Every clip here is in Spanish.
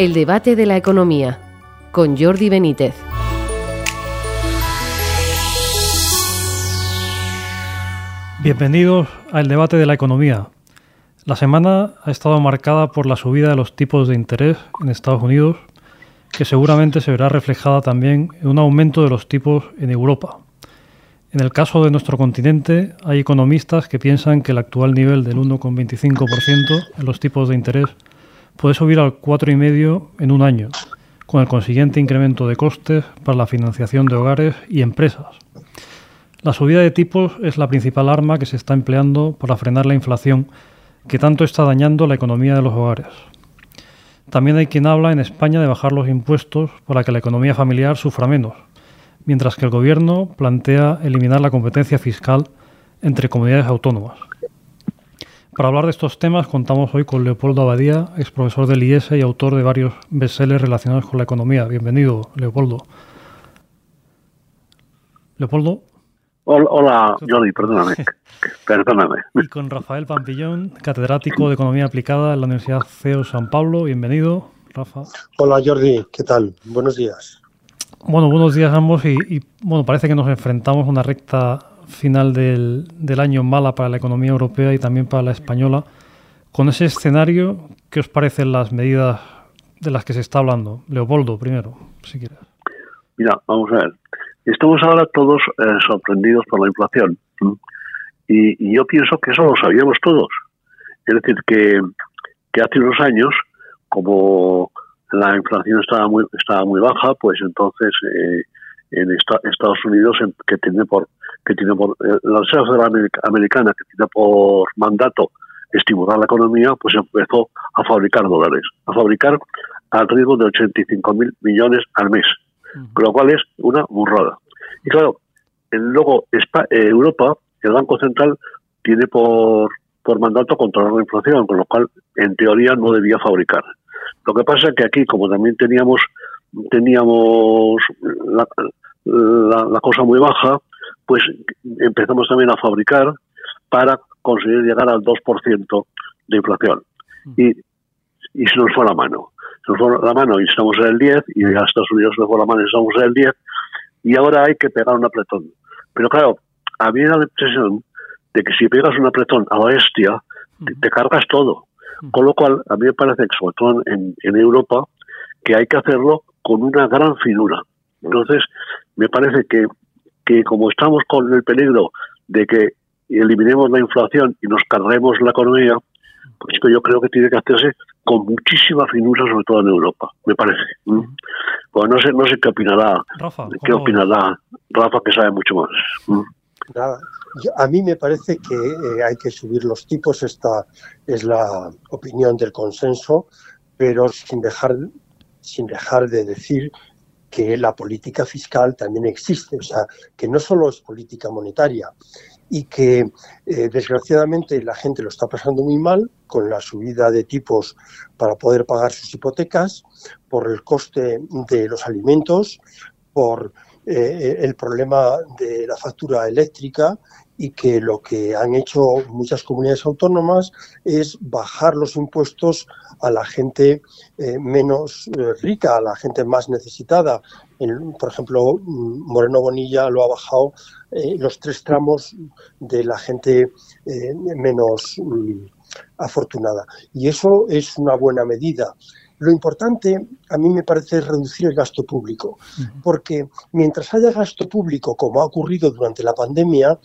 El debate de la economía con Jordi Benítez. Bienvenidos al debate de la economía. La semana ha estado marcada por la subida de los tipos de interés en Estados Unidos, que seguramente se verá reflejada también en un aumento de los tipos en Europa. En el caso de nuestro continente, hay economistas que piensan que el actual nivel del 1,25% en los tipos de interés puede subir al 4,5% en un año, con el consiguiente incremento de costes para la financiación de hogares y empresas. La subida de tipos es la principal arma que se está empleando para frenar la inflación que tanto está dañando la economía de los hogares. También hay quien habla en España de bajar los impuestos para que la economía familiar sufra menos, mientras que el Gobierno plantea eliminar la competencia fiscal entre comunidades autónomas. Para hablar de estos temas contamos hoy con Leopoldo Abadía, ex profesor del IES y autor de varios bestsellers relacionados con la economía. Bienvenido, Leopoldo. Leopoldo. Hola, Jordi, perdóname. perdóname. Y con Rafael Pampillón, catedrático de Economía Aplicada en la Universidad CEO San Pablo. Bienvenido, Rafa. Hola, Jordi, ¿qué tal? Buenos días. Bueno, buenos días a ambos y, y bueno, parece que nos enfrentamos a una recta final del, del, año mala para la economía europea y también para la española. Con ese escenario, ¿qué os parecen las medidas de las que se está hablando? Leopoldo, primero, si quieres. Mira, vamos a ver. Estamos ahora todos eh, sorprendidos por la inflación. Y, yo pienso que eso lo sabíamos todos. Es decir, que, que hace unos años, como la inflación estaba muy, estaba muy baja, pues entonces eh, en Estados Unidos, que tiene por que tiene por eh, la Reserva Federal Americana, que tiene por mandato estimular la economía, pues empezó a fabricar dólares, a fabricar al ritmo de 85 mil millones al mes, con lo cual es una burrada. Y claro, luego eh, Europa, el Banco Central, tiene por, por mandato controlar la inflación, con lo cual, en teoría, no debía fabricar. Lo que pasa es que aquí, como también teníamos teníamos la, la, cosa muy baja, pues empezamos también a fabricar para conseguir llegar al 2% de inflación. Y, y se nos fue la mano. Se nos fue la mano y estamos en el 10, y a Estados Unidos se nos fue la mano y estamos en el 10, y ahora hay que pegar un apretón. Pero claro, a mí me da la impresión de que si pegas un apretón a la bestia, te, cargas todo. Con lo cual, a mí me parece que, sobre todo en, en Europa, que hay que hacerlo con una gran finura. Entonces, me parece que, que como estamos con el peligro de que eliminemos la inflación y nos carguemos la economía, pues yo creo que tiene que hacerse con muchísima finura, sobre todo en Europa, me parece. Pues no sé, no sé qué opinará, Rafa, qué opinará Rafa, que sabe mucho más. Nada, a mí me parece que eh, hay que subir los tipos, esta es la opinión del consenso, pero sin dejar, sin dejar de decir que la política fiscal también existe, o sea, que no solo es política monetaria y que eh, desgraciadamente la gente lo está pasando muy mal con la subida de tipos para poder pagar sus hipotecas, por el coste de los alimentos, por eh, el problema de la factura eléctrica y que lo que han hecho muchas comunidades autónomas es bajar los impuestos a la gente eh, menos eh, rica, a la gente más necesitada. por ejemplo, Moreno Bonilla lo ha bajado eh, los tres tramos de la gente menos mm, afortunada. Y eso es una buena medida. Lo importante, a mí me parece, reducir el gasto público, porque mientras haya gasto público, como ha ocurrido durante la pandemia,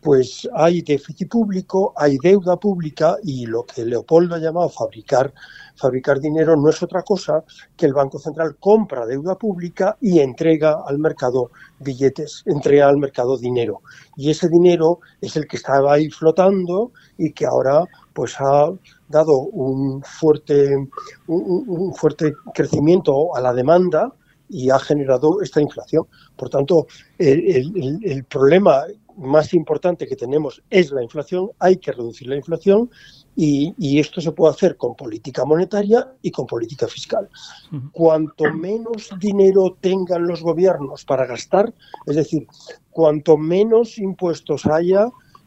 pues hay déficit público, hay deuda pública y lo que Leopoldo ha llamado fabricar, fabricar dinero no es otra cosa que el Banco Central compra deuda pública y entrega al mercado billetes, entrega al mercado dinero. Y ese dinero es el que estaba ahí flotando y que ahora pues ha dado un fuerte, un, fuerte crecimiento a la demanda y ha generado esta inflación. Por tanto, el, el, problema más importante que tenemos es la inflación, hay que reducir la inflación y, y, esto se puede hacer con política monetaria y con política fiscal. Cuanto menos dinero tengan los gobiernos para gastar, es decir, cuanto menos impuestos haya,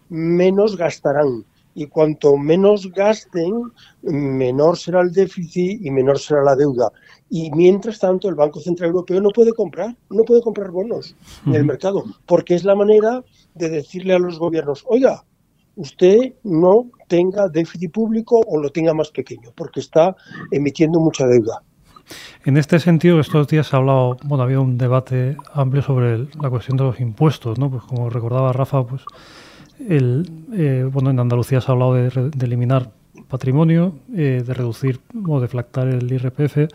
menos gastarán y cuanto menos gasten, menor será el déficit y menor será la deuda. Y mientras tanto, el Banco Central Europeo no puede comprar, no puede comprar bonos en el mercado, porque es la manera de decirle a los gobiernos, oiga, usted no tenga déficit público o lo tenga más pequeño, porque está emitiendo mucha deuda. En este sentido, estos días se ha hablado, bueno, ha habido un debate amplio sobre la cuestión de los impuestos, ¿no? Pues como recordaba Rafa, pues el, eh, bueno, en Andalucía se ha hablado de, eliminar patrimonio, eh, de reducir o deflactar el IRPF.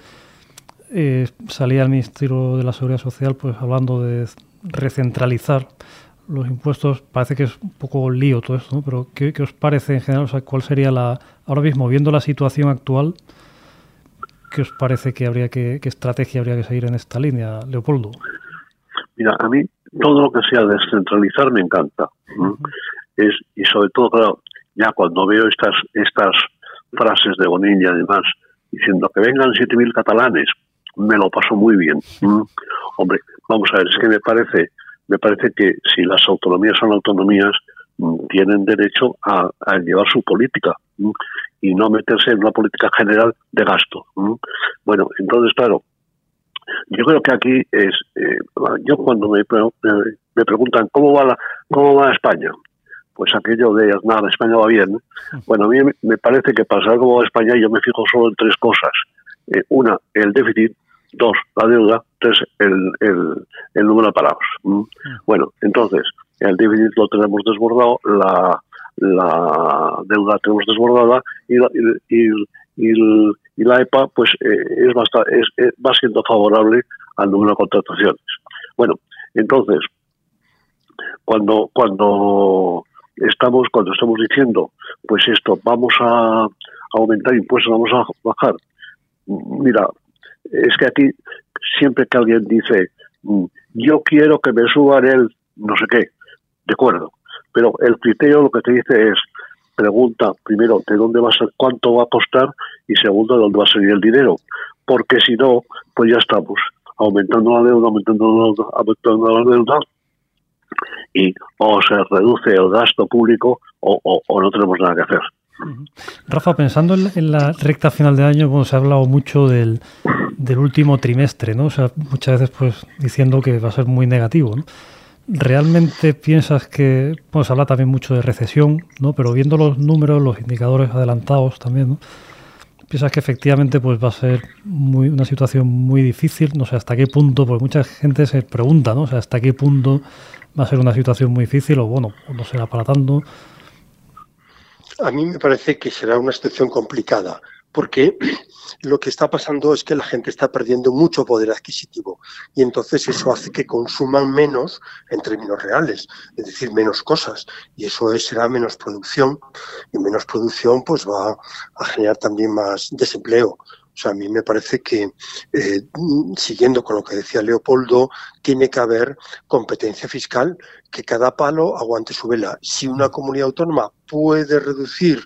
Eh, salía el Ministerio de la Seguridad Social pues hablando de recentralizar los impuestos. Parece que es un poco lío todo esto, ¿no? Pero ¿qué, os parece en general? O sea, ¿cuál sería la... Ahora mismo, viendo la situación actual, ¿qué os parece que habría que... qué estrategia habría que seguir en esta línea, Leopoldo? Mira, a mí todo lo que sea descentralizar me encanta. es, y sobre todo, claro, ya cuando veo estas, estas frases de Bonilla y demás, diciendo que vengan 7.000 catalanes, me lo paso muy bien. Hombre, vamos a ver, es que me parece, me parece que si las autonomías son autonomías, mm, tienen derecho a, llevar su política y no meterse en una política general de gasto. Bueno, entonces, claro, yo creo que aquí es, eh, yo cuando me, me, preguntan cómo va la, cómo va España, pues aquello de nada, España va bien. Bueno, a mí me parece que para saber cómo va España yo me fijo solo en tres cosas. Eh, una, el déficit, dos, la deuda, tres, el, el, número de parados. Bueno, entonces, el déficit lo tenemos desbordado, la, la deuda tenemos desbordada y, y, y, y la EPA pues eh, es, bastante, es, eh, va siendo favorable al número de contrataciones. Bueno, entonces, cuando, cuando estamos, cuando estamos diciendo, pues esto, vamos a aumentar impuestos, vamos a bajar, mira, es que aquí siempre que alguien dice, mm, yo quiero que me suban el no sé qué, de acuerdo, pero el criterio lo que te dice es, pregunta primero de dónde va a ser, cuánto va a costar y segundo de dónde va a salir el dinero, porque si no, pues ya estamos aumentando la deuda, aumentando la deuda, aumentando la deuda y o se reduce el gasto público o, no tenemos nada que hacer. Rafa, pensando en la recta final de año, bueno, se ha hablado mucho del, del último trimestre, ¿no? O sea, muchas veces pues diciendo que va a ser muy negativo, ¿no? ¿Realmente piensas que, bueno, se habla también mucho de recesión, ¿no? Pero viendo los números, los indicadores adelantados también, ¿no? ¿Piensas que efectivamente pues va a ser muy, una situación muy difícil? No sé hasta qué punto, porque mucha gente se pregunta, ¿no? O sea, hasta qué punto va a ser una situación muy difícil o bueno, no será para tanto. A mí me parece que será una situación complicada porque lo que está pasando es que la gente está perdiendo mucho poder adquisitivo y entonces eso hace que consuman menos en términos reales, es decir, menos cosas y eso será menos producción y menos producción pues va a generar también más desempleo. O sea, a mí me parece que, eh, siguiendo con lo que decía Leopoldo, tiene que haber competencia fiscal, que cada palo aguante su vela. Si una comunidad autónoma puede reducir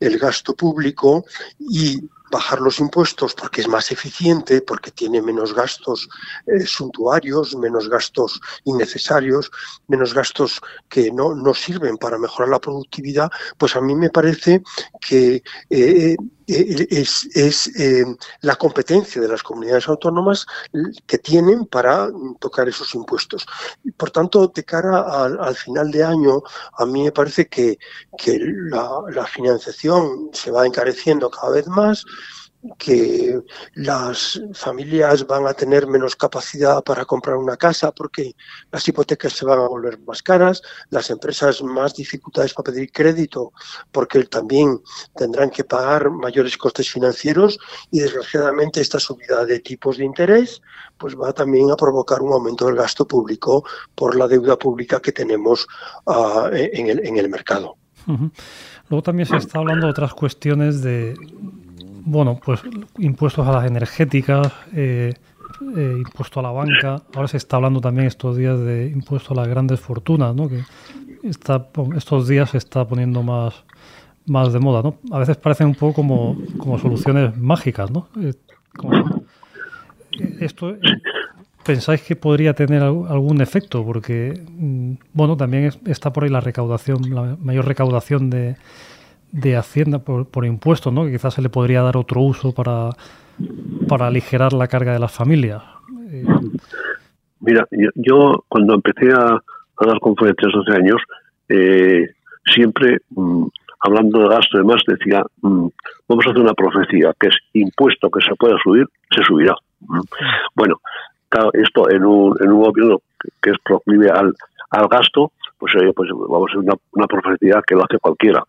el gasto público y bajar los impuestos porque es más eficiente, porque tiene menos gastos eh, suntuarios, menos gastos innecesarios, menos gastos que no, no, sirven para mejorar la productividad, pues a mí me parece que eh, eh, es, es la competencia de las comunidades autónomas que tienen para tocar esos impuestos. Por tanto, de cara al, final de año, a mí me parece que, que la, la financiación se va encareciendo cada vez más, que las familias van a tener menos capacidad para comprar una casa porque las hipotecas se van a volver más caras, las empresas más dificultades para pedir crédito porque también tendrán que pagar mayores costes financieros y desgraciadamente esta subida de tipos de interés pues va también a provocar un aumento del gasto público por la deuda pública que tenemos en, el, en el mercado. Luego también se está hablando de otras cuestiones de bueno, pues impuestos a las energéticas, eh, eh, impuesto a la banca. Ahora se está hablando también estos días de impuesto a las grandes fortunas, ¿no? Que está, estos días se está poniendo más, más de moda, ¿no? A veces parecen un poco como, como soluciones mágicas, ¿no? Eh, esto, ¿pensáis que podría tener algún efecto? Porque, mm, bueno, también está por ahí la recaudación, la mayor recaudación de de Hacienda por, por impuestos, ¿no? que quizás se le podría dar otro uso para, para aligerar la carga de las familias. Eh, Mira, yo, cuando empecé a, dar conferencias hace años, eh, siempre mm, hablando de gasto y demás, decía, mm, vamos a hacer una profecía, que es impuesto que se pueda subir, se subirá. Mm. Bueno, claro, esto en un, en un gobierno que es proclive al, al gasto, pues, pues vamos a una, una profecía que lo hace cualquiera.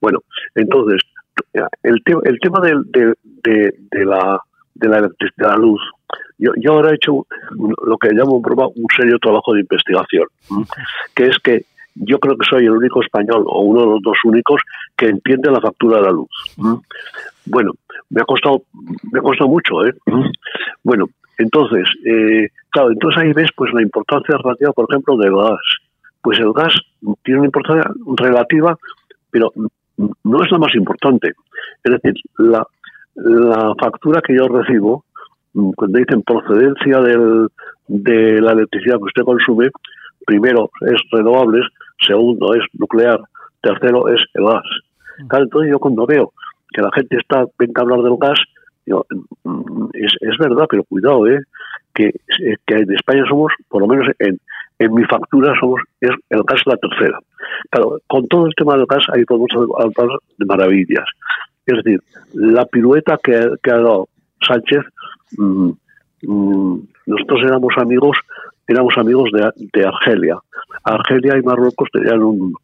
Bueno, entonces, el, el tema de, de, de, la, de la electricidad, luz, yo, yo ahora he hecho lo que llamo un serio trabajo de investigación, que es que yo creo que soy el único español o uno de los dos únicos que entiende la factura de la luz. Bueno, me ha costado, me ha costado mucho, ¿eh? Bueno, entonces, eh, claro, entonces ahí ves pues la importancia relativa, por ejemplo, del gas. Pues el gas tiene una importancia relativa, pero no es la más importante. Es decir, la, factura que yo recibo Mm, cuando dicen procedencia del, de la electricidad que usted consume, primero es renovables, segundo es nuclear, tercero es el gas. Mm. Entonces yo cuando veo que la gente está, venga a hablar del gas, mm, es, es verdad, pero cuidado, ¿eh? que, que en España somos, por lo menos en, en mi factura, somos es el gas la tercera. Claro, con todo el tema del gas ahí podemos hablar de maravillas. Es decir, la pirueta que, que ha dado Sánchez Mm, mm, nosotros éramos amigos, éramos amigos de, de, Argelia. Argelia y Marruecos tenían un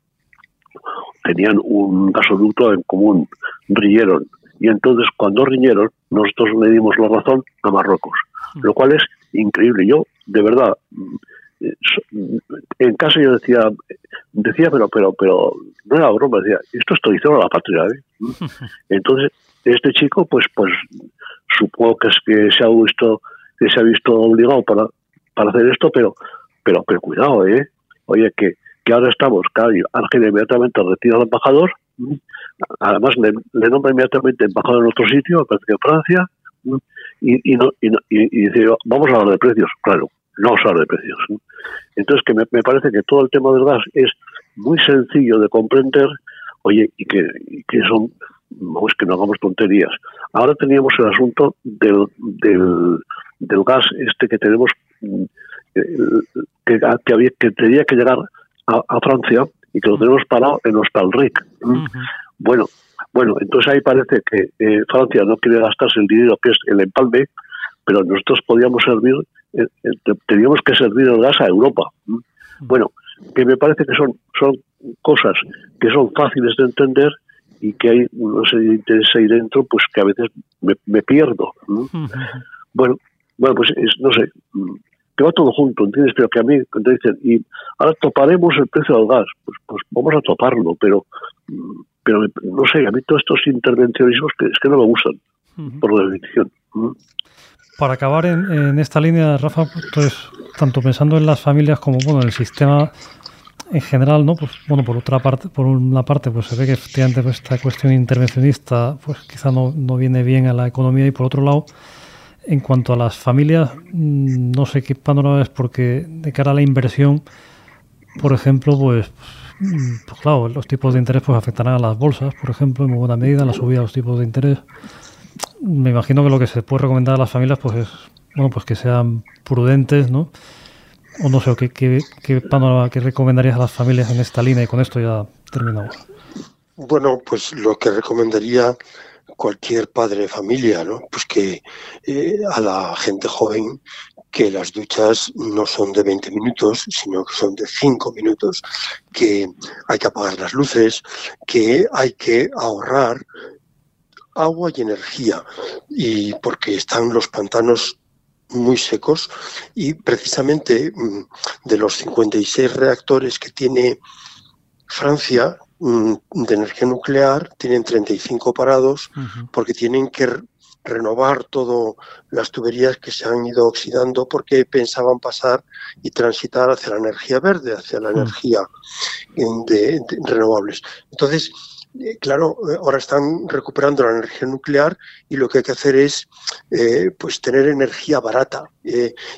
tenían un gasoducto en común, riñeron. Y entonces cuando riñeron, nosotros le dimos la razón a Marruecos, lo cual es increíble. Yo, de verdad, en casa yo decía, decía, pero, pero, pero, no era broma, decía, esto es traición a la patria. ¿eh? Entonces, este chico, pues, pues, supongo que es que se ha visto que se ha visto obligado para, para hacer esto, pero pero pero cuidado, eh. Oye, que, que ahora estamos, claro, Ángel inmediatamente retira al embajador, además le, le nombra inmediatamente embajador en otro sitio, parece que en Francia, y, y, no, y, y, dice, vamos a hablar de precios, claro, no hablar de precios. Entonces, que me, me, parece que todo el tema del gas es muy sencillo de comprender, oye, y que, y que son vamos que no hagamos tonterías. Ahora teníamos el asunto del, del, del gas este que tenemos mm, que, que, había, que tenía que llegar a, Francia y que lo tenemos parado en Hostalric. Bueno, bueno, entonces ahí parece que eh, Francia no quiere gastarse el dinero que es el empalme, pero nosotros podíamos servir, teníamos que servir el gas a Europa. Bueno, que me parece que son, son cosas que son fáciles de entender y que hay no sé interés ahí dentro, pues que a veces me, pierdo. Bueno, bueno, pues no sé, que va todo junto, ¿entiendes? Pero que a mí, cuando dicen, y ahora toparemos el precio del gas, pues, pues vamos a toparlo, pero, pero no sé, a mí todos estos intervencionismos que es que no me gustan, por definición. Para acabar en, en, esta línea, Rafa, pues tanto pensando en las familias como bueno, en el sistema en general, ¿no? Pues bueno, por otra parte, por una parte, pues se ve que efectivamente pues, esta cuestión intervencionista, pues quizá no, no viene bien a la economía y por otro lado, en cuanto a las familias, mm, no sé qué panorama es porque de cara a la inversión, por ejemplo, pues, mm, pues claro, los tipos de interés pues afectarán a las bolsas, por ejemplo, en muy buena medida, la subida de los tipos de interés. Me imagino que lo que se puede recomendar a las familias pues es bueno, pues que sean prudentes, ¿no? o no sé, ¿qué, qué, qué panorama que recomendarías a las familias en esta línea? Y con esto ya terminamos. Bueno, pues lo que recomendaría cualquier padre de familia, ¿no? Pues que eh, a la gente joven que las duchas no son de 20 minutos, sino que son de 5 minutos, que hay que apagar las luces, que hay que ahorrar agua y energía, y porque están los pantanos muy secos y precisamente mm, de los 56 reactores que tiene Francia mm, de energía nuclear, tienen 35 parados porque tienen que renovar todas las tuberías que se han ido oxidando porque pensaban pasar y transitar hacia la energía verde, hacia la energía de, de renovables. Entonces, eh, claro, eh, ahora están recuperando la energía nuclear y lo que hay que hacer es eh, pues tener energía barata.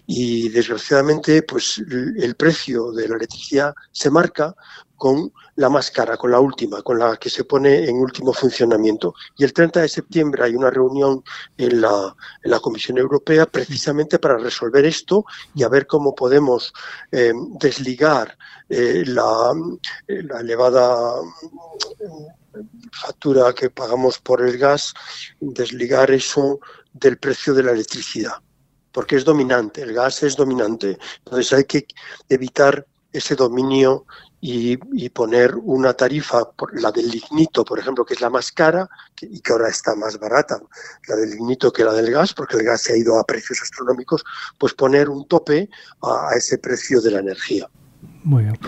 y desgraciadamente, pues el precio de la electricidad se marca con la más cara, con la última, con la que se pone en último funcionamiento. Y el 30 de septiembre hay una reunión en la, en la Comisión Europea precisamente para resolver esto y a ver cómo podemos desligar la elevada factura que pagamos por el gas, desligar eso del precio de la electricidad, porque es dominante, el gas es dominante. Entonces hay que evitar ese dominio y, poner una tarifa, la del lignito, por ejemplo, que es la más cara y que ahora está más barata, la del lignito que la del gas, porque el gas se ha ido a precios astronómicos, pues poner un tope a ese precio de la energía. Muy bien.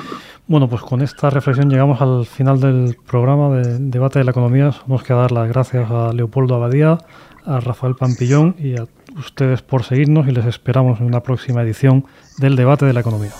Bueno, pues con esta reflexión llegamos al final del programa de debate de la economía. Nos queda dar las gracias a Leopoldo Abadía, a Rafael Pampillón y a ustedes por seguirnos y les esperamos en una próxima edición del debate de la economía.